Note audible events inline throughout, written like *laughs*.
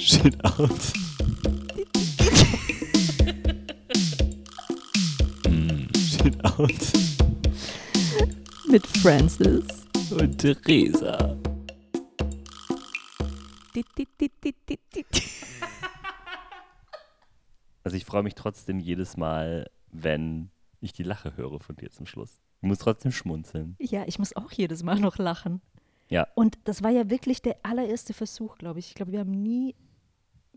Shit out. Mm, Shit out. Mit Francis. Und Theresa. Also ich freue mich trotzdem jedes Mal, wenn ich die Lache höre von dir zum Schluss. Ich muss trotzdem schmunzeln. Ja, ich muss auch jedes Mal noch lachen. Ja. Und das war ja wirklich der allererste Versuch, glaube ich. Ich glaube, wir haben nie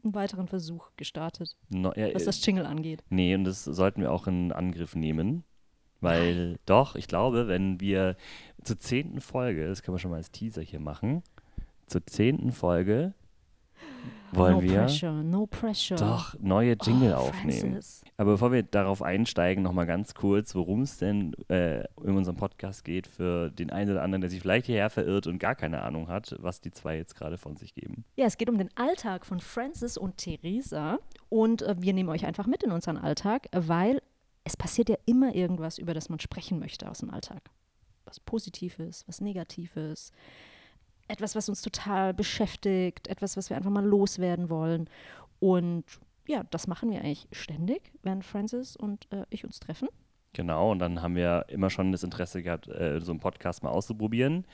einen weiteren Versuch gestartet, No, ja, was das Jingle angeht. Nee, und das sollten wir auch in Angriff nehmen. Weil doch, ich glaube, wenn wir zur zehnten Folge, das können wir schon mal als Teaser hier machen, zur zehnten Folge wollen no wir pressure, no pressure. doch neue Jingle oh, aufnehmen. Francis. Aber bevor wir darauf einsteigen, nochmal ganz kurz, worum es denn äh, in unserem Podcast geht, für den einen oder anderen, der sich vielleicht hierher verirrt und gar keine Ahnung hat, was die zwei jetzt gerade von sich geben. Ja, es geht um den Alltag von Francis und Theresa. Und äh, wir nehmen euch einfach mit in unseren Alltag, weil es passiert ja immer irgendwas, über das man sprechen möchte aus dem Alltag. Was Positives, was Negatives, etwas, was uns total beschäftigt, etwas, was wir einfach mal loswerden wollen. Und ja, das machen wir eigentlich ständig, wenn Francis und äh, ich uns treffen. Genau, und dann haben wir immer schon das Interesse gehabt, äh, so einen Podcast mal auszuprobieren.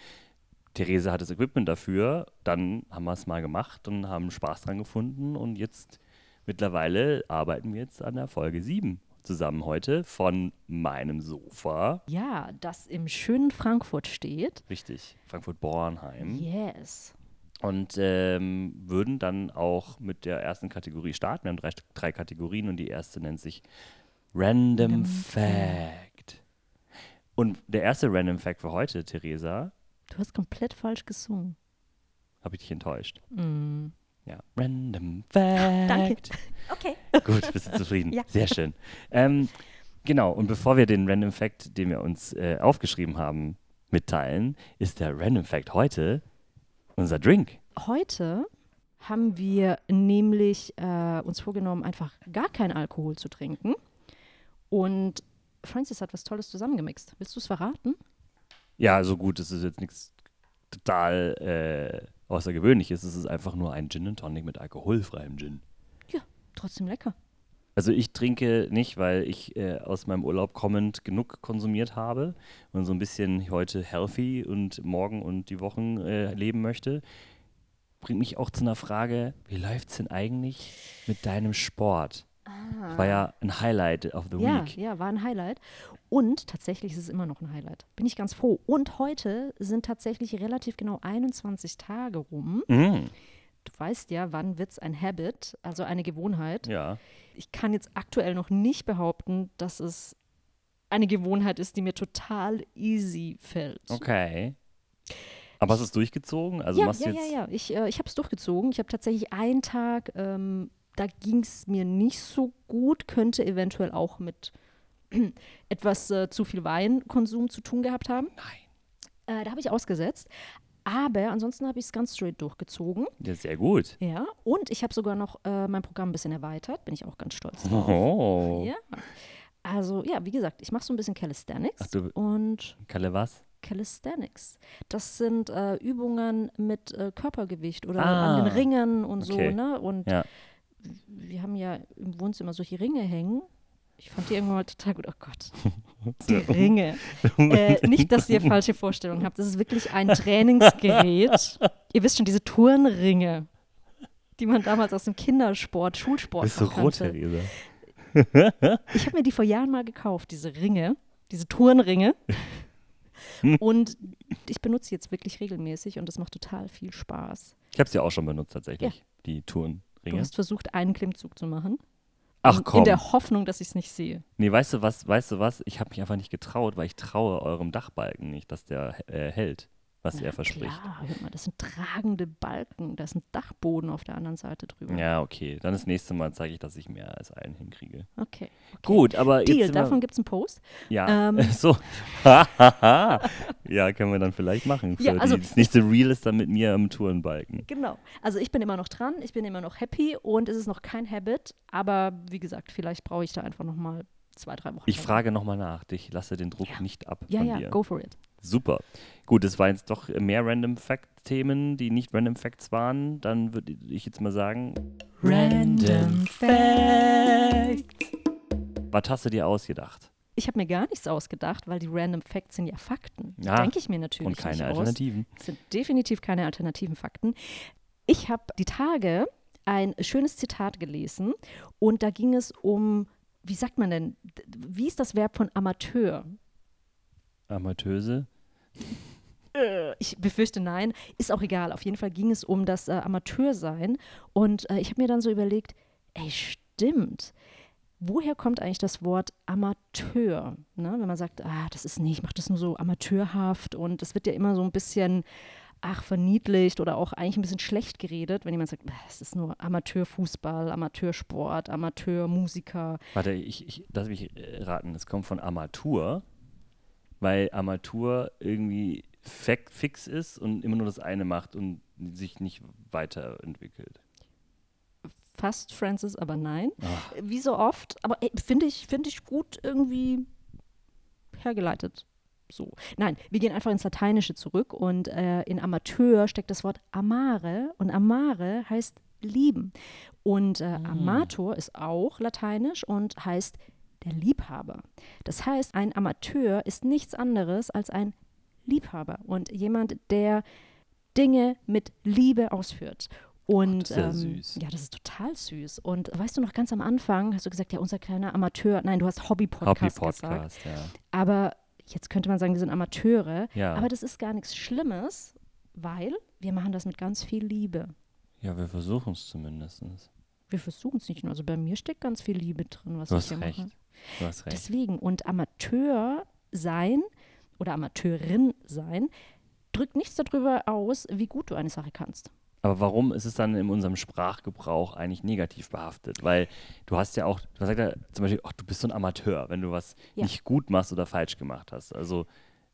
Therese hat das Equipment dafür, dann haben wir es mal gemacht und haben Spaß dran gefunden und jetzt mittlerweile arbeiten wir jetzt an der Folge 7 zusammen heute von meinem Sofa. Ja, das im schönen Frankfurt steht. Richtig, Frankfurt-Bornheim. Yes. Und ähm, würden dann auch mit der ersten Kategorie starten. Wir haben drei, drei Kategorien und die erste nennt sich Random Random Fact. Und der erste Random Fact für heute, Theresa, Du hast komplett falsch gesungen. habe ich dich enttäuscht. Mm. Ja, Random Fact. *laughs* Danke. Okay. Gut, bist du zufrieden? *laughs* Ja. Sehr schön. Ähm, genau, und bevor wir den Random Fact, den wir uns äh, aufgeschrieben haben, mitteilen, ist der Random Fact heute unser Drink. Heute haben wir nämlich äh, uns vorgenommen, einfach gar keinen Alkohol zu trinken. Und Francis hat was Tolles zusammengemixt. Willst du es verraten? Ja, so gut, es ist jetzt nichts total äh, Außergewöhnliches. Es ist einfach nur ein Gin and Tonic mit alkoholfreiem Gin. Trotzdem lecker. Also ich trinke nicht, weil ich äh, aus meinem Urlaub kommend genug konsumiert habe und so ein bisschen heute healthy und morgen und die Wochen äh, leben möchte. Bringt mich auch zu einer Frage, wie läuft es denn eigentlich mit deinem Sport? Das war ja ein Highlight of the Ah. Ja, week. ja, war ein Highlight. Und tatsächlich ist es immer noch ein Highlight. Bin ich ganz froh. Und heute sind tatsächlich relativ genau 21 Tage rum. Mm, Du weißt ja, wann wird es ein Habit, also eine Gewohnheit. ja. ich kann jetzt aktuell noch nicht behaupten, dass es eine Gewohnheit ist, die mir total easy fällt. Okay. Aber hast du es durchgezogen? Also ja, machst ja, du ja, jetzt ja. Ich, äh, ich habe es durchgezogen. Ich habe tatsächlich einen Tag, ähm, da ging es mir nicht so gut, könnte eventuell auch mit *clears throat* etwas äh, zu viel Weinkonsum zu tun gehabt haben. Nein. Äh, da habe ich ausgesetzt. Aber ansonsten habe ich es ganz straight durchgezogen. Ja, sehr gut. Ja, und ich habe sogar noch äh, mein Programm ein bisschen erweitert. Bin ich auch ganz stolz drauf. Oh. Ja. Also, ja, wie gesagt, ich mache so ein bisschen Calisthenics Ach, du- und Kalle, was? Calisthenics. Das sind äh, Übungen mit äh, Körpergewicht oder Ah, an den Ringen und okay. so, ne? Und Ja. wir haben ja im Wohnzimmer solche Ringe hängen. Ich fand die irgendwann mal total gut. Oh Gott, *laughs* die Ringe. äh, nicht, dass ihr *laughs* falsche Vorstellungen habt. Das ist wirklich ein Trainingsgerät. *laughs* ihr wisst schon, diese Turnringe, die man damals aus dem Kindersport, Schulsport Bist du rot. Theresa? Ich habe mir die vor Jahren mal gekauft, diese Ringe, diese Turnringe. und ich benutze sie jetzt wirklich regelmäßig und das macht total viel Spaß. Ich habe sie auch schon benutzt tatsächlich, die Du Turnringe. hast versucht, einen Klimmzug zu machen. Ach in, komm. In der Hoffnung, dass ich es nicht sehe. Nee, weißt du was, weißt du was? Ich habe mich einfach nicht getraut, weil ich traue eurem Dachbalken nicht, dass der äh, hält, was er verspricht. Klar, hör mal, das sind tragende Balken. Da ist ein Dachboden auf der anderen Seite drüber. Ja, okay. Dann das nächste Mal zeige ich, dass ich mehr als einen hinkriege. Okay. okay. Gut, aber Deal, jetzt davon gibt es einen Post. Ja, Ähm. *laughs* so. *laughs* ja, können wir dann vielleicht machen. Für Ja, also- die, das nächste Reel ist dann mit mir am Tourenbalken. Genau. Also ich bin immer noch dran, ich bin immer noch happy und es ist noch kein Habit. Aber wie gesagt, vielleicht brauche ich da einfach noch mal zwei, drei Wochen. Ich frage nochmal nach. Ich lasse den Druck Ja. nicht ab Ja, von ja, dir. go for it. Super. Gut, es waren jetzt doch mehr Random Fact-Themen, die nicht Random Facts waren. Dann würde ich jetzt mal sagen, Random Fact. was hast du dir ausgedacht? Ich habe mir gar nichts ausgedacht, weil die Random Facts sind ja Fakten. Ja, Denke ich mir natürlich Und keine nicht aus. Alternativen. Es sind definitiv keine alternativen Fakten. Ich habe die Tage ein schönes Zitat gelesen und da ging es um, wie sagt man denn, wie ist das Verb von Amateur? Amateuse. Äh, Ich befürchte nein, ist auch egal. Auf jeden Fall ging es um das äh, Amateursein und äh, ich habe mir dann so überlegt, ey, stimmt. Woher kommt eigentlich das Wort Amateur? Ne? Wenn man sagt, ah, das ist nicht, ich mache das nur so amateurhaft und es wird ja immer so ein bisschen, ach, verniedlicht oder auch eigentlich ein bisschen schlecht geredet, wenn jemand sagt, "Ah, es ist nur Amateurfußball, Amateursport, Amateurmusiker. Warte, ich, ich lass mich äh, raten. Es kommt von Armatur, weil Armatur irgendwie fix ist und immer nur das eine macht und sich nicht weiterentwickelt. Fast Francis, aber nein. Ach, Wie so oft, aber ey, finde ich, finde ich gut irgendwie hergeleitet. So. Nein, wir gehen einfach ins Lateinische zurück und äh, in Amateur steckt das Wort amare und amare heißt lieben. Und äh, Amator ist auch lateinisch und heißt der Liebhaber. Das heißt, ein Amateur ist nichts anderes als ein Liebhaber und jemand, der Dinge mit Liebe ausführt. Und das ist ja ähm, süß. ja, das ist total süß. Und weißt du noch ganz am Anfang, hast du gesagt, ja, unser kleiner Amateur, nein, du hast Hobby-Podcast gesagt. Hobby-Podcast, ja. Aber jetzt könnte man sagen, wir sind Amateure. Ja. Aber das ist gar nichts Schlimmes, weil wir machen das mit ganz viel Liebe. Ja, wir versuchen es zumindest. Wir versuchen es nicht nur. Also bei mir steckt ganz viel Liebe drin, was Du ich hast hier recht. mache. Du hast recht. Deswegen, und Amateur sein oder Amateurin sein, drückt nichts darüber aus, wie gut du eine Sache kannst. Aber warum ist es dann in unserem Sprachgebrauch eigentlich negativ behaftet? Weil du hast ja auch, man sagt ja zum Beispiel, ach, du bist so ein Amateur, wenn du was Ja. nicht gut machst oder falsch gemacht hast. Also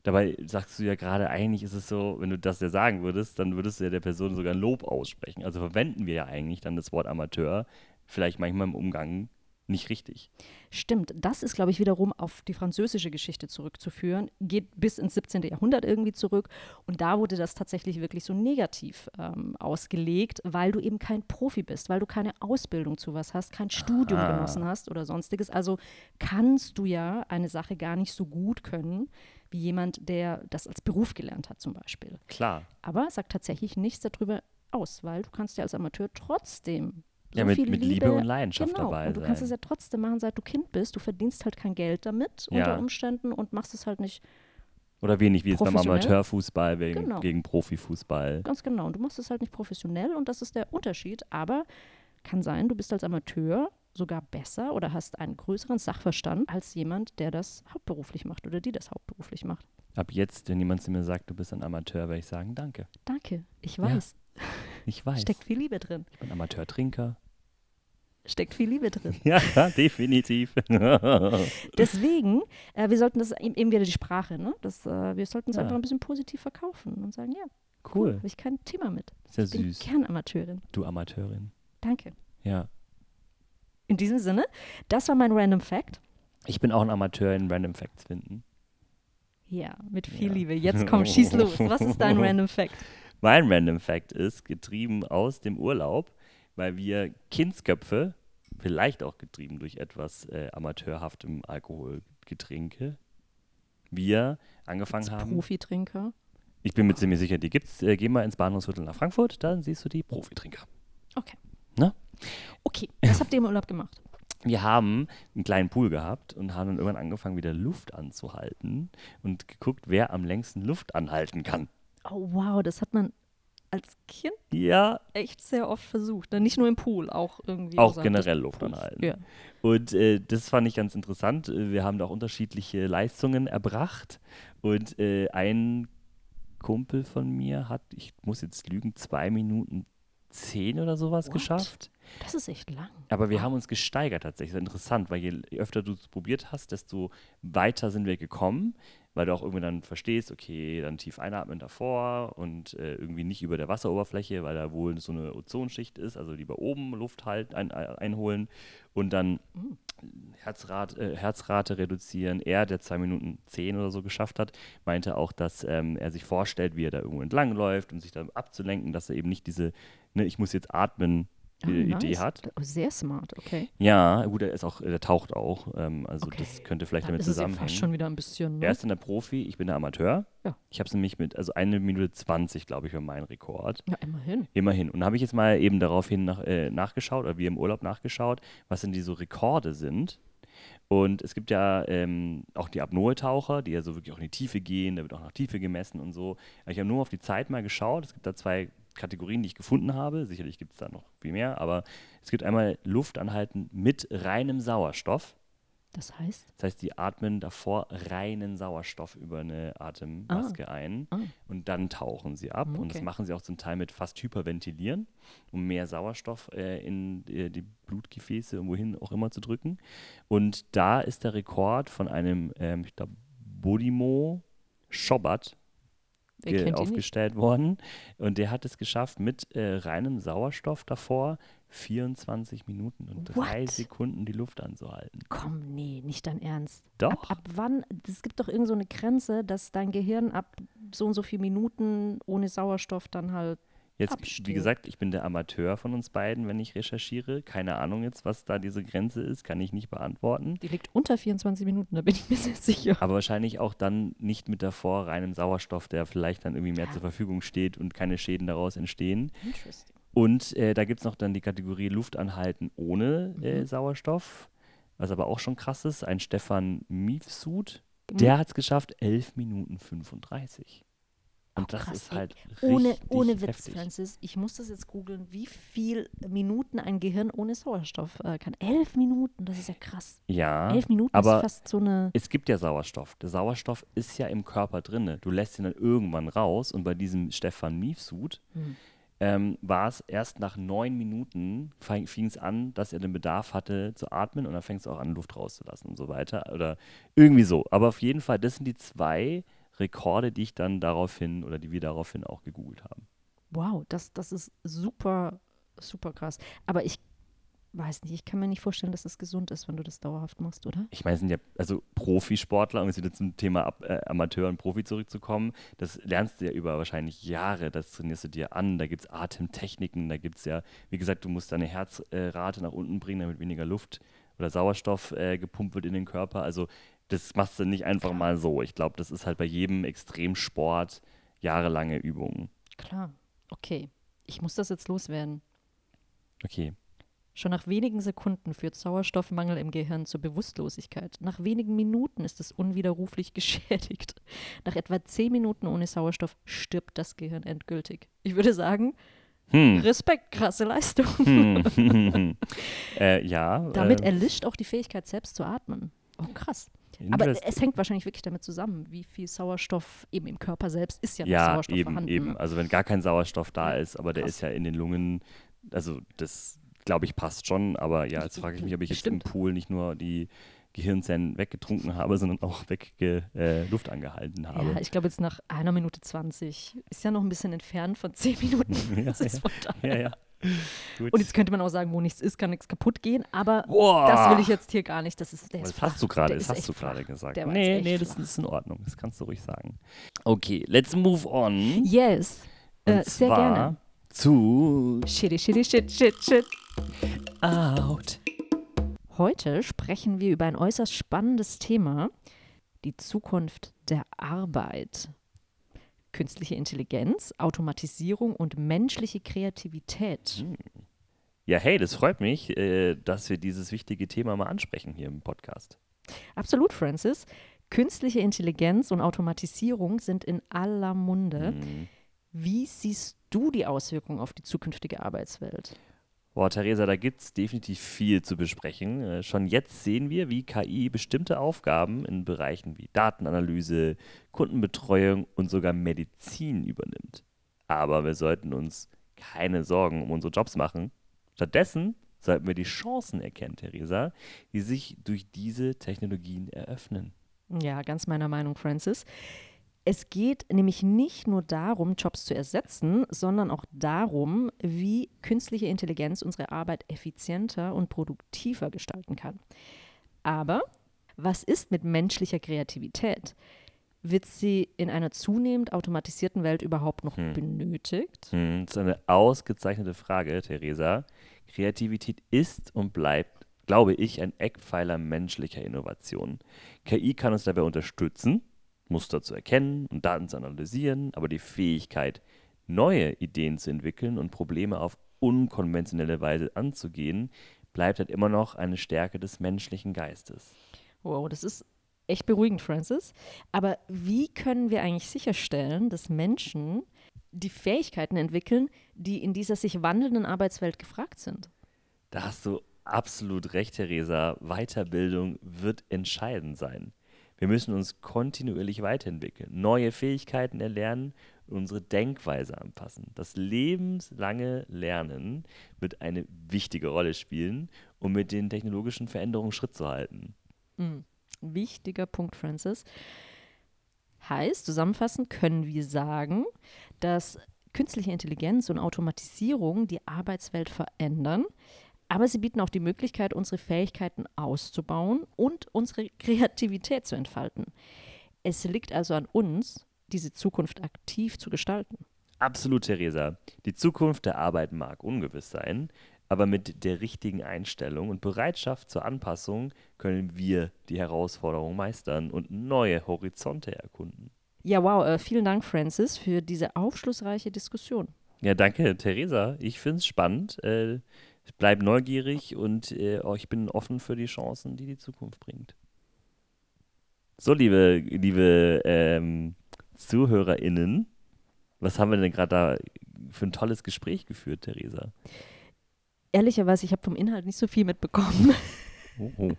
dabei sagst du ja gerade, eigentlich ist es so, wenn du das ja sagen würdest, dann würdest du ja der Person sogar ein Lob aussprechen. Also verwenden wir ja eigentlich dann das Wort Amateur vielleicht manchmal im Umgang nicht richtig. Stimmt, das ist, glaube ich, wiederum auf die französische Geschichte zurückzuführen, geht bis ins 17. Jahrhundert irgendwie zurück. Und da wurde das tatsächlich wirklich so negativ ähm, ausgelegt, weil du eben kein Profi bist, weil du keine Ausbildung zu was hast, kein Studium Ah. genossen hast oder sonstiges. Also kannst du ja eine Sache gar nicht so gut können wie jemand, der das als Beruf gelernt hat zum Beispiel. Klar. Aber sagt tatsächlich nichts darüber aus, weil du kannst ja als Amateur trotzdem so Ja, mit- viel mit Liebe und Leidenschaft genau. dabei Und du kannst sein. es ja trotzdem machen, seit du Kind bist. Du verdienst halt kein Geld damit Ja. unter Umständen und machst es halt nicht Oder wenig wie jetzt beim. Amateurfußball wegen, Genau. gegen Profifußball. ganz genau. Und du machst es halt nicht professionell und das ist der Unterschied. Aber kann sein, du bist als Amateur sogar besser oder hast einen größeren Sachverstand als jemand, der das hauptberuflich macht oder die das hauptberuflich macht. Ab jetzt, wenn jemand zu mir sagt, du bist ein Amateur, werde ich sagen, danke. Danke, ich Ja, weiß. Ich weiß. Steckt viel Liebe drin. Ich bin Amateurtrinker. Steckt viel Liebe drin. *laughs* Ja, definitiv. *laughs* Deswegen, äh, wir sollten das eben wieder die Sprache, ne? Das, äh, wir sollten es Ja. einfach ein bisschen positiv verkaufen und sagen, ja, cool. habe ich kein Thema mit. Sehr Ich bin süß. gern Amateurin. Du Amateurin. Danke. Ja. In diesem Sinne, das war mein Random Fact. Ich bin auch ein Amateur in Random Facts finden. Ja, mit viel Ja. Liebe. Jetzt *laughs* komm, schieß los. Was ist dein Random Fact? Mein Random Fact ist getrieben aus dem Urlaub, weil wir Kindsköpfe, vielleicht auch getrieben durch etwas äh, amateurhaftem Alkoholgetränke, wir angefangen Als haben. Profitrinker. Ich bin mir ziemlich sicher, die gibt's. Äh, geh mal ins Bahnhofsviertel nach Frankfurt, dann siehst du die Profitrinker. Okay. Ne? Okay, was habt ihr im Urlaub gemacht? Wir haben einen kleinen Pool gehabt und haben dann irgendwann angefangen, wieder Luft anzuhalten und geguckt, wer am längsten Luft anhalten kann. Oh, wow, das hat man als Kind Ja, echt sehr oft versucht. Ne? Nicht nur im Pool, auch irgendwie. auch generell Luft anhalten. Ja. Und äh, das fand ich ganz interessant. Äh, Wir haben da auch unterschiedliche Leistungen erbracht. Und äh, ein Kumpel von mir hat, ich muss jetzt lügen, zwei Minuten zehn oder sowas What? geschafft. Das ist echt lang. Aber wir haben uns gesteigert tatsächlich. Das ist interessant, weil je, je öfter du es probiert hast, desto weiter sind wir gekommen, weil du auch irgendwie dann verstehst, okay, dann tief einatmen davor und äh, irgendwie nicht über der Wasseroberfläche, weil da wohl so eine Ozonschicht ist, also lieber oben Luft halt ein, ein, einholen und dann Mhm. Herzrat, äh, Herzrate reduzieren. Er, der zwei Minuten zehn oder so geschafft hat, meinte auch, dass ähm, er sich vorstellt, wie er da irgendwo entlang läuft und sich da abzulenken, dass er eben nicht diese, ne, ich muss jetzt atmen, Ah, Idee nice. hat. Oh, Sehr smart, okay. Ja, gut, er ist auch, der taucht auch. Ähm, also das Okay. könnte vielleicht Dann damit zusammenhängen. fast schon wieder ein bisschen, ne? er ist dann der Profi, ich bin der Amateur. Ja. Ich habe es nämlich mit, also eine Minute 20, glaube ich, war mein Rekord. Ja, immerhin. Immerhin. Und habe ich jetzt mal eben daraufhin nach, äh, nachgeschaut, oder wir im Urlaub nachgeschaut, was denn die so Rekorde sind. Und es gibt ja ähm, auch die Apnoe-Taucher, die ja so wirklich auch in die Tiefe gehen, da wird auch nach Tiefe gemessen und so. Aber ich habe nur auf die Zeit mal geschaut. Es gibt da zwei Kategorien, die ich gefunden habe. Sicherlich gibt es da noch viel mehr, aber es gibt einmal Luft anhalten mit reinem Sauerstoff. Das heißt, Das heißt, die atmen davor reinen Sauerstoff über eine Atemmaske ein ah. und dann tauchen sie ab. Mm, Und das okay. machen sie auch zum Teil mit fast Hyperventilieren, um mehr Sauerstoff äh, in äh, die Blutgefäße und wohin auch immer zu drücken. Und da ist der Rekord von einem, ähm, ich glaube, Bodimo Schobat wer ge- kennt ihn nicht? Aufgestellt worden. Und der hat es geschafft, mit äh, reinem Sauerstoff davor 24 Minuten und drei What? Sekunden die Luft anzuhalten. Komm, nee, nicht dein Ernst. Doch. Ab, ab wann, es gibt doch irgend so eine Grenze, dass dein Gehirn ab so und so viel Minuten ohne Sauerstoff dann halt, Jetzt, abstirbt. wie gesagt, ich bin der Amateur von uns beiden, wenn ich recherchiere. Keine Ahnung jetzt, was da diese Grenze ist, kann ich nicht beantworten. die liegt unter 24 Minuten, da bin ich mir *laughs* sehr sicher. Aber wahrscheinlich auch dann nicht mit davor reinem Sauerstoff, der vielleicht dann irgendwie mehr Ja. zur Verfügung steht und keine Schäden daraus entstehen. Interesting. Und äh, da gibt es noch dann die Kategorie Luft anhalten ohne äh, Mhm. Sauerstoff, was aber auch schon krass ist. Ein Stefan Miefsud, Mhm. der hat es geschafft, 11 Minuten 35. Und Oh, das krass, ist ey. halt Ohne, richtig ohne Witz, heftig. Francis. Ich muss das jetzt googeln, wie viel Minuten ein Gehirn ohne Sauerstoff äh, kann. Elf Minuten, das ist ja krass. Ja, Elf Minuten aber ist fast so eine. es gibt ja Sauerstoff. Der Sauerstoff ist ja im Körper drinne. Du lässt ihn dann irgendwann raus. Und bei diesem Stefan Miefsud Hm. ähm, war es erst nach neun Minuten, fing es an, dass er den Bedarf hatte zu atmen und dann fängst du auch an, Luft rauszulassen und so weiter. Oder irgendwie so. Aber auf jeden Fall, das sind die zwei Rekorde, die ich dann daraufhin oder die wir daraufhin auch gegoogelt haben. Wow, das, das ist super, super krass. Aber ich weiß nicht, ich kann mir nicht vorstellen, dass das gesund ist, wenn du das dauerhaft machst, oder? Ich meine, es sind ja also Profisportler, um jetzt wieder zum Thema Ab äh, Amateur und Profi zurückzukommen. Das lernst du ja über wahrscheinlich Jahre, das trainierst du dir an. Da gibt es Atemtechniken, da gibt es ja, wie gesagt, du musst deine Herzrate nach unten bringen, damit weniger Luft oder Sauerstoff äh, gepumpt wird in den Körper. Also das machst du nicht einfach mal so. Ich glaube, das ist halt bei jedem Extremsport jahrelange Übungen. Klar. Okay. Ich muss das jetzt loswerden. Okay. Schon nach wenigen Sekunden führt Sauerstoffmangel im Gehirn zur Bewusstlosigkeit. Nach wenigen Minuten ist es unwiderruflich *laughs* geschädigt. Nach etwa zehn Minuten ohne Sauerstoff stirbt das Gehirn endgültig. Ich würde sagen, Hm. Respekt, krasse Leistung. Hm. *laughs* *laughs* äh, ja. Damit äh, erlischt auch die Fähigkeit, selbst zu atmen. Oh, krass. Aber es hängt wahrscheinlich wirklich damit zusammen, wie viel Sauerstoff eben im Körper selbst ist ja Ja, Sauerstoff eben, vorhanden. eben. ne? Also wenn gar kein Sauerstoff da Ja, ist, aber der krass. ist ja in den Lungen, also das glaube ich passt schon, aber ja, jetzt frage ich mich, ob ich jetzt Stimmt. im Pool nicht nur die Gehirnzellen weggetrunken habe, sondern auch wegge äh, Luft angehalten habe. Ja, ich glaube jetzt nach einer Minute 20 ist ja noch ein bisschen entfernt von zehn Minuten. *laughs* Ja, ja. von daher. ja, ja. Gut. Und jetzt könnte man auch sagen, wo nichts ist, kann nichts kaputt gehen, aber Boah. das will ich jetzt hier gar nicht. Das ist, der ist das hast du gerade, das hast du gerade gesagt. Der Nee, nee, das ist in Ordnung. Das kannst du ruhig sagen. Okay, let's move on. Yes, äh, sehr gerne. zu Shitty, shitty, shit, shit, shit. Out. Heute sprechen wir über ein äußerst spannendes Thema, die Zukunft der Arbeit. Künstliche Intelligenz, Automatisierung und menschliche Kreativität. Ja, hey, das freut mich, äh, dass wir dieses wichtige Thema mal ansprechen hier im Podcast. Absolut, Francis. Künstliche Intelligenz und Automatisierung sind in aller Munde. Mhm. Wie siehst du die Auswirkungen auf die zukünftige Arbeitswelt? Boah, Theresa, da gibt es definitiv viel zu besprechen. Äh, schon jetzt sehen wir, wie KI bestimmte Aufgaben in Bereichen wie Datenanalyse, Kundenbetreuung und sogar Medizin übernimmt. Aber wir sollten uns keine Sorgen um unsere Jobs machen. Stattdessen sollten wir die Chancen erkennen, Theresa, die sich durch diese Technologien eröffnen. Ja, ganz meiner Meinung, Francis. Es geht nämlich nicht nur darum, Jobs zu ersetzen, sondern auch darum, wie künstliche Intelligenz unsere Arbeit effizienter und produktiver gestalten kann. Aber was ist mit menschlicher Kreativität? Wird sie in einer zunehmend automatisierten Welt überhaupt noch hm. benötigt? Hm, das ist eine ausgezeichnete Frage, Theresa. Kreativität ist und bleibt, glaube ich, ein Eckpfeiler menschlicher Innovation. KI kann uns dabei unterstützen, Muster zu erkennen und Daten zu analysieren, aber die Fähigkeit, neue Ideen zu entwickeln und Probleme auf unkonventionelle Weise anzugehen, bleibt halt immer noch eine Stärke des menschlichen Geistes. Wow, das ist echt beruhigend, Francis. Aber wie können wir eigentlich sicherstellen, dass Menschen die Fähigkeiten entwickeln, die in dieser sich wandelnden Arbeitswelt gefragt sind? Da hast du absolut recht, Theresa. Weiterbildung wird entscheidend sein. Wir müssen uns kontinuierlich weiterentwickeln, neue Fähigkeiten erlernen und unsere Denkweise anpassen. Das lebenslange Lernen wird eine wichtige Rolle spielen, um mit den technologischen Veränderungen Schritt zu halten. Mhm. Wichtiger Punkt, Francis. Heißt, zusammenfassend können wir sagen, dass künstliche Intelligenz und Automatisierung die Arbeitswelt verändern, aber sie bieten auch die Möglichkeit, unsere Fähigkeiten auszubauen und unsere *laughs* Kreativität zu entfalten. Es liegt also an uns, diese Zukunft aktiv zu gestalten. Absolut, Theresa. Die Zukunft der Arbeit mag ungewiss sein, aber mit der richtigen Einstellung und Bereitschaft zur Anpassung können wir die Herausforderung meistern und neue Horizonte erkunden. Ja, wow. Äh, vielen Dank, Francis, für diese aufschlussreiche Diskussion. Ja, danke, Theresa. Ich finde es spannend. Äh, ich bleibe neugierig und äh, oh, ich bin offen für die Chancen, die die Zukunft bringt. So, liebe, liebe ähm, ZuhörerInnen, was haben wir denn gerade da für ein tolles Gespräch geführt, Theresa? Ehrlicherweise, ich habe vom Inhalt nicht so viel mitbekommen. *laughs* Oh, oh.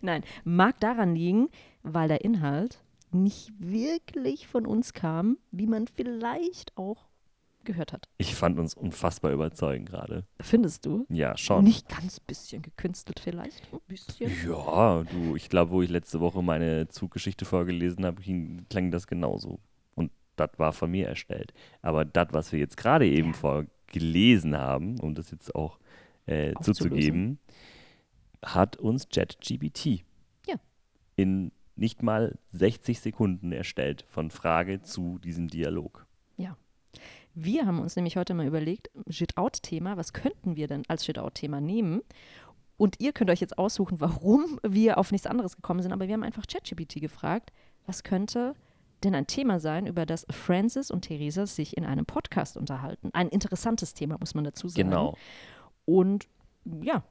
Nein, mag daran liegen, weil der Inhalt nicht wirklich von uns kam, wie man vielleicht auch gehört hat. Ich fand uns unfassbar überzeugend gerade. Findest du? Ja, schon. Nicht ganz bisschen gekünstelt vielleicht? Ein bisschen? Ja, du, ich glaube, wo ich letzte Woche meine Zuggeschichte vorgelesen habe, klang das genauso. Und das war von mir erstellt. Aber das, was wir jetzt gerade eben ja. vorgelesen haben, um das jetzt auch äh, zuzugeben, hat uns JetGBT ja. in nicht mal 60 Sekunden erstellt von Frage zu diesem Dialog. Ja. Wir haben uns nämlich heute mal überlegt, Shit-Out-Thema, was könnten wir denn als Shit-Out-Thema nehmen? Und ihr könnt euch jetzt aussuchen, warum wir auf nichts anderes gekommen sind. Aber wir haben einfach ChatGPT gefragt, was könnte denn ein Thema sein, über das Francis und Theresa sich in einem Podcast unterhalten? Ein interessantes Thema, muss man dazu sagen. Genau. Und ja,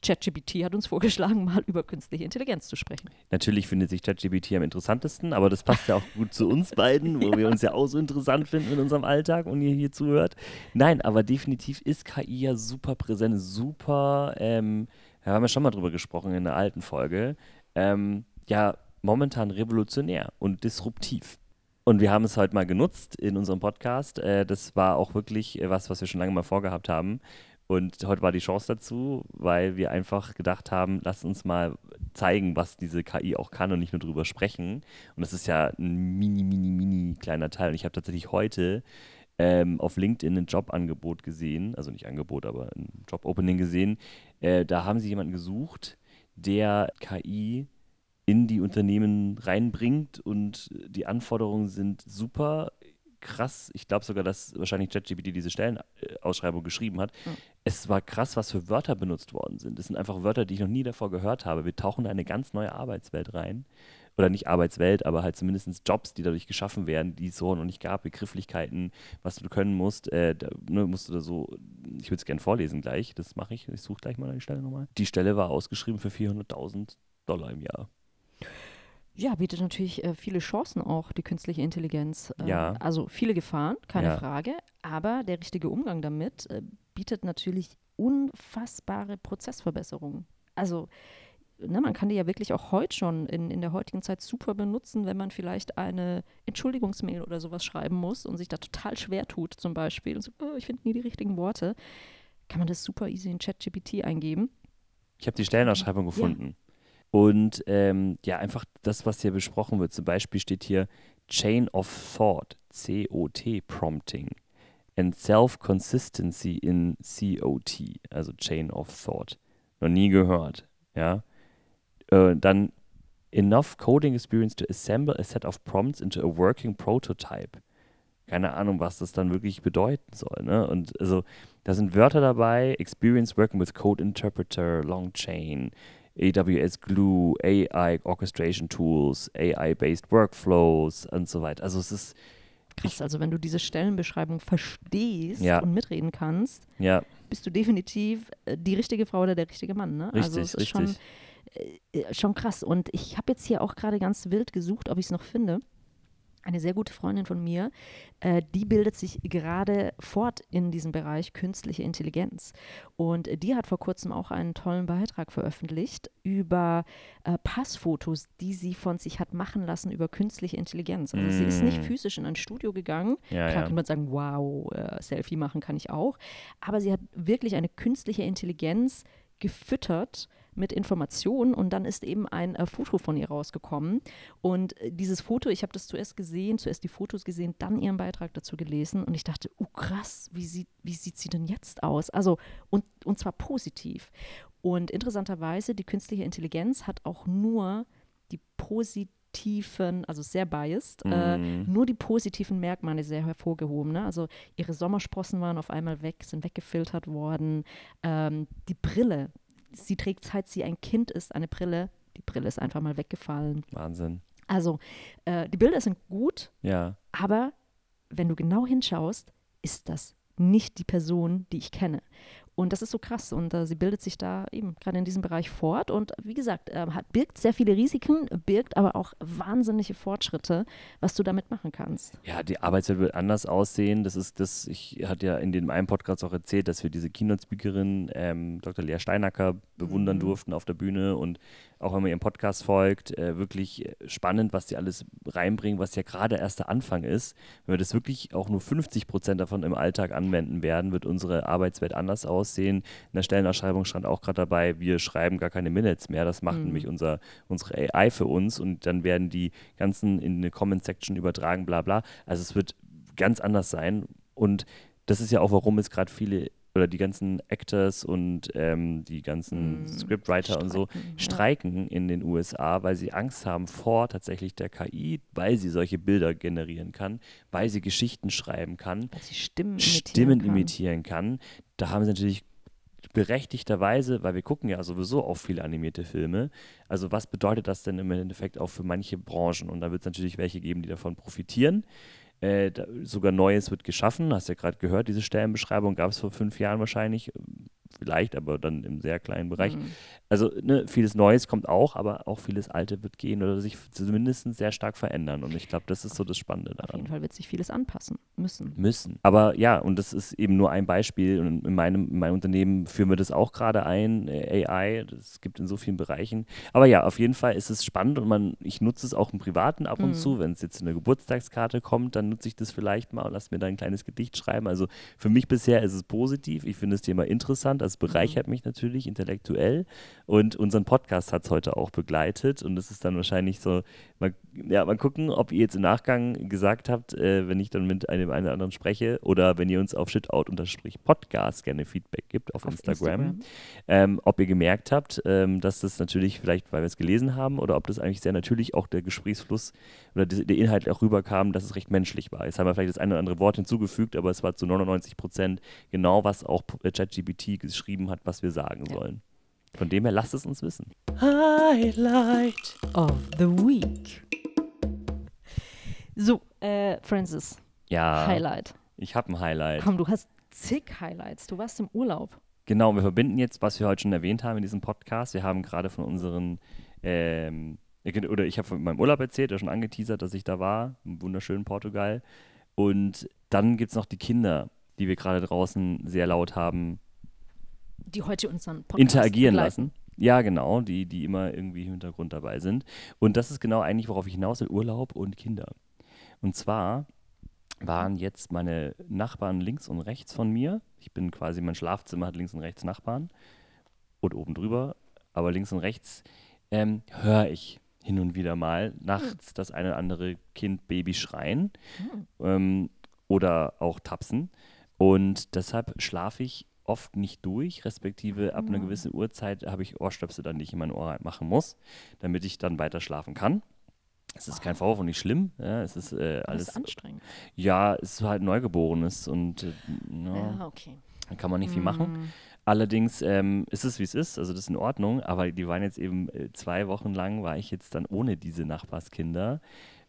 ChatGPT hat uns vorgeschlagen, mal über künstliche Intelligenz zu sprechen. Natürlich findet sich ChatGPT am interessantesten, aber das passt ja auch gut zu uns beiden, wo ja. wir uns ja auch so interessant finden in unserem Alltag und ihr hier zuhört. Nein, aber definitiv ist KI ja super präsent, super, ähm, ja, haben wir schon mal drüber gesprochen in der alten Folge, ähm, ja, momentan revolutionär und disruptiv. Und wir haben es heute mal genutzt in unserem Podcast. Äh, das war auch wirklich äh, was, was wir schon lange mal vorgehabt haben. Und heute war die Chance dazu, weil wir einfach gedacht haben, lass uns mal zeigen, was diese KI auch kann und nicht nur drüber sprechen. Und das ist ja ein mini, mini, mini kleiner Teil. Und ich habe tatsächlich heute ähm, auf LinkedIn ein Jobangebot gesehen, also nicht Angebot, aber ein Job-Opening gesehen. Äh, da haben sie jemanden gesucht, der KI in die Unternehmen reinbringt und die Anforderungen sind super krass. Ich glaube sogar, dass wahrscheinlich ChatGPT diese Stellenausschreibung geschrieben hat. Mhm. Es war krass, was für Wörter benutzt worden sind. Es sind einfach Wörter, die ich noch nie davor gehört habe. Wir tauchen in eine ganz neue Arbeitswelt rein. Oder nicht Arbeitswelt, aber halt zumindest Jobs, die dadurch geschaffen werden, die es so noch nicht gab, Begrifflichkeiten, was du können musst. Äh, da ne, musst du da so, ich würde es gerne vorlesen gleich, das mache ich. Ich suche gleich mal die Stelle nochmal. Die Stelle war ausgeschrieben für 400.000 Dollar im Jahr. Ja, bietet natürlich äh, viele Chancen auch, die künstliche Intelligenz. Äh, ja. Also viele Gefahren, keine ja. Frage. Aber der richtige Umgang damit äh, bietet natürlich unfassbare Prozessverbesserungen. Also ne, man kann die ja wirklich auch heute schon in, in der heutigen Zeit super benutzen, wenn man vielleicht eine Entschuldigungsmail oder sowas schreiben muss und sich da total schwer tut zum Beispiel und so, oh, ich finde nie die richtigen Worte kann man das super easy in ChatGPT eingeben. Ich habe die Stellenausschreibung gefunden. Und ähm, ja, einfach das, was hier besprochen wird. Zum Beispiel steht hier Chain of Thought, COT Prompting and Self-Consistency in COT, also Chain of Thought. Noch nie gehört, ja. Äh, dann Enough Coding Experience to assemble a set of prompts into a working prototype. Keine Ahnung, was das dann wirklich bedeuten soll. Ne? Und also, da sind Wörter dabei: Experience working with Code Interpreter, Long Chain, AWS Glue, AI Orchestration Tools, AI-based Workflows und so weiter. Also, es ist Krass, also wenn du diese Stellenbeschreibung verstehst Ja. und mitreden kannst, ja bist du definitiv äh, die richtige Frau oder der richtige Mann. Ne? also richtig, es ist schon, richtig. äh, schon krass. Und ich habe jetzt hier auch gerade ganz wild gesucht, ob ich es noch finde. Eine sehr gute Freundin von mir, äh, die bildet sich gerade fort in diesem Bereich künstliche Intelligenz. Und die hat vor kurzem auch einen tollen Beitrag veröffentlicht über äh, Passfotos, die sie von sich hat machen lassen über künstliche Intelligenz. Also sie ist nicht Mm. physisch in ein Studio gegangen, Ja, Klar ja. kann man sagen, wow, äh, Selfie machen kann ich auch. Aber sie hat wirklich eine künstliche Intelligenz gefüttert mit Informationen und dann ist eben ein äh, Foto von ihr rausgekommen. Und äh, dieses Foto, ich habe das zuerst gesehen, zuerst die Fotos gesehen, dann ihren Beitrag dazu gelesen und ich dachte, oh krass, wie sieht, wie sieht sie denn jetzt aus? Also, und, und zwar positiv. Und interessanterweise, die künstliche Intelligenz hat auch nur die positiven, also sehr biased, äh, Mm. nur die positiven Merkmale sehr hervorgehoben. Ne? Also ihre Sommersprossen waren auf einmal weg, sind weggefiltert worden. Ähm, die Brille, sie trägt seit sie ein Kind ist eine Brille. Die Brille ist einfach mal weggefallen. Wahnsinn. Also äh, die Bilder sind gut, Ja. aber wenn du genau hinschaust, ist das nicht die Person, die ich kenne. Und das ist so krass. Und äh, sie bildet sich da eben gerade in diesem Bereich fort. Und wie gesagt, äh, hat, birgt sehr viele Risiken, birgt aber auch wahnsinnige Fortschritte, was du damit machen kannst. Ja, die Arbeitswelt wird anders aussehen. Das ist das, ich hatte ja in dem einen Podcast auch erzählt, dass wir diese Keynote-Speakerin ähm, Dr. Lea Steinacker bewundern Mhm. durften auf der Bühne und auch wenn man ihrem Podcast folgt, äh, wirklich äh, spannend, was die alles reinbringen, was ja gerade erst der Anfang ist. Wenn wir das wirklich auch nur 50 Prozent davon im Alltag anwenden werden, wird unsere Arbeitswelt anders aussehen. In der Stellenausschreibung stand auch gerade dabei, wir schreiben gar keine Minutes mehr. Das macht Mhm. nämlich unser, unsere AI für uns und dann werden die ganzen in eine Comment-Section übertragen, bla bla. Also es wird ganz anders sein und das ist ja auch, warum es gerade viele oder die ganzen Actors und ähm, die ganzen Mhm. Scriptwriter und so Streiken, ja. streiken in den USA, weil sie Angst haben vor tatsächlich der KI, weil sie solche Bilder generieren kann, weil sie Geschichten schreiben kann, Weil sie Stimmen imitieren Stimmen kann. imitieren kann. Da haben sie natürlich berechtigterweise, weil wir gucken ja sowieso auch viele animierte Filme. Also was bedeutet das denn im Endeffekt auch für manche Branchen? Und da wird es natürlich welche geben, die davon profitieren. Äh, da, sogar Neues wird geschaffen. Hast ja gerade gehört, diese Stellenbeschreibung gab es vor fünf Jahren wahrscheinlich. Vielleicht, aber dann im sehr kleinen Bereich. Mhm. Also ne, vieles Neues kommt auch, aber auch vieles Alte wird gehen oder sich zumindest sehr stark verändern. Und ich glaube, das ist so das Spannende Auf daran jeden Fall wird sich vieles anpassen müssen. müssen. Aber ja, und das ist eben nur ein Beispiel. Und in meinem, in meinem Unternehmen führen wir das auch gerade ein, äh, AI. Das gibt in so vielen Bereichen. Aber ja, auf jeden Fall ist es spannend und man, ich nutze es auch im Privaten ab und Mhm. zu. Wenn es jetzt eine Geburtstagskarte kommt, dann nutze ich das vielleicht mal und lasse mir da ein kleines Gedicht schreiben. Also für mich bisher ist es positiv. Ich finde das Thema interessant. Es bereichert mich natürlich intellektuell. Und unseren Podcast hat es heute auch begleitet. Und es ist dann wahrscheinlich so, mal, ja, mal gucken, ob ihr jetzt im Nachgang gesagt habt, äh, wenn ich dann mit einem einen oder anderen spreche oder wenn ihr uns auf shitout-podcast gerne Feedback gibt auf, Auf Instagram, Ähm, ob ihr gemerkt habt, ähm, dass das natürlich vielleicht, weil wir es gelesen haben oder ob das eigentlich sehr natürlich auch der Gesprächsfluss oder die, der Inhalt auch rüberkam, dass es recht menschlich war. Jetzt haben wir vielleicht das eine oder andere Wort hinzugefügt, aber es war zu 99 Prozent genau, was auch äh, ChatGPT geschrieben hat, was wir sagen Ja. sollen. Von dem her, lasst es uns wissen. Highlight. Of the Week. So, äh, Francis, Ja, Highlight. ich habe ein Highlight. Komm, du hast zig Highlights. Du warst im Urlaub. Genau, wir verbinden jetzt, was wir heute schon erwähnt haben in diesem Podcast. Wir haben gerade von unseren, ähm, oder ich habe von meinem Urlaub erzählt, ja schon angeteasert, dass ich da war, im wunderschönen Portugal. Und dann gibt es noch die Kinder, die wir gerade draußen sehr laut haben Die heute unseren Podcast interagieren begleiten. lassen. Ja, genau, die, die immer irgendwie im Hintergrund dabei sind. Und das ist genau eigentlich, worauf ich hinaus will, Urlaub und Kinder. Und zwar waren jetzt meine Nachbarn links und rechts von mir. Ich bin quasi, mein Schlafzimmer hat links und rechts Nachbarn und oben drüber, aber links und rechts ähm, höre ich hin und wieder mal nachts das eine oder andere Kind, Baby schreien ähm, oder auch tapsen. Und deshalb schlafe ich oft nicht durch, respektive ab einer gewissen Uhrzeit habe ich Ohrstöpsel dann, die ich in mein Ohr machen muss, damit ich dann weiter schlafen kann. Es ist kein Vorwurf und nicht schlimm. Ja, es ist äh, Das alles. ist anstrengend. Ja, es ist halt Neugeborenes und äh, ja, Ja, okay. da kann man nicht viel machen. Mm. Allerdings ähm, ist es, wie es ist, also das ist in Ordnung, aber die waren jetzt eben äh, zwei Wochen lang, war ich jetzt dann ohne diese Nachbarskinder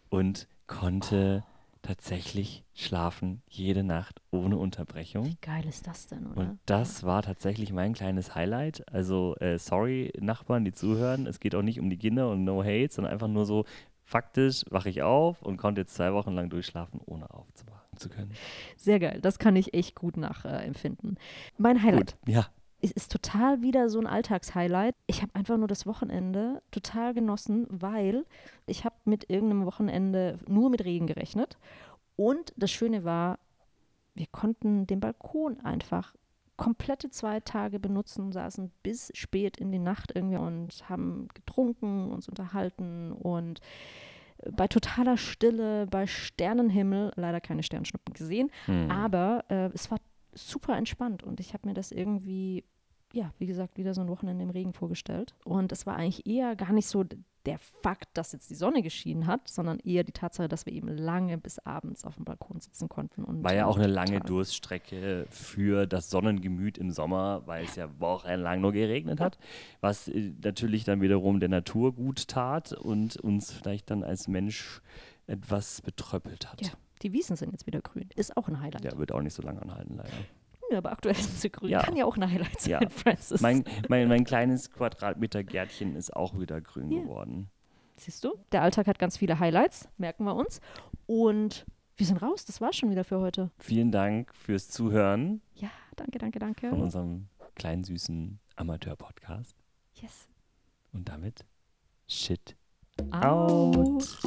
und konnte tatsächlich schlafen, jede Nacht ohne Unterbrechung. Wie geil ist das denn, oder? Und das war tatsächlich mein kleines Highlight. Also, äh, sorry, Nachbarn, die zuhören. Es geht auch nicht um die Kinder und no hate, sondern einfach nur so, faktisch wache ich auf und konnte jetzt zwei Wochen lang durchschlafen, ohne aufzuwachen zu können. Sehr geil. Das kann ich echt gut nachempfinden. mein Highlight Gut, ja. Es ist total wieder so ein Alltagshighlight. Ich habe einfach nur das Wochenende total genossen, weil ich habe mit irgendeinem Wochenende nur mit Regen gerechnet. Und das Schöne war, wir konnten den Balkon einfach komplette zwei Tage benutzen, saßen bis spät in die Nacht irgendwie und haben getrunken, uns unterhalten und bei totaler Stille, bei Sternenhimmel, leider keine Sternschnuppen gesehen, Hm. aber äh, es war super entspannt und ich habe mir das irgendwie, ja, wie gesagt, wieder so ein Wochenende im Regen vorgestellt. Und es war eigentlich eher gar nicht so der Fakt, dass jetzt die Sonne geschienen hat, sondern eher die Tatsache, dass wir eben lange bis abends auf dem Balkon sitzen konnten. Und War ja auch eine lange Durststrecke für das Sonnengemüt im Sommer, weil es ja wochenlang nur geregnet hat, was äh, natürlich dann wiederum der Natur gut tat und uns vielleicht dann als Mensch etwas betröppelt hat. Ja, die Wiesen sind jetzt wieder grün. Ist auch ein Highlight. Ja, wird auch nicht so lange anhalten, leider. Nö, aber aktuell sind sie grün. Ja. Kann ja auch ein Highlight sein, Ja. Francis. Mein, mein, mein kleines Quadratmeter Gärtchen ist auch wieder grün Ja. geworden. Siehst du? Der Alltag hat ganz viele Highlights, merken wir uns. Und wir sind raus. Das war's schon wieder für heute. Vielen Dank fürs Zuhören Ja, danke, danke, danke. von unserem kleinen süßen Amateur-Podcast. Yes. Und damit Shit Out.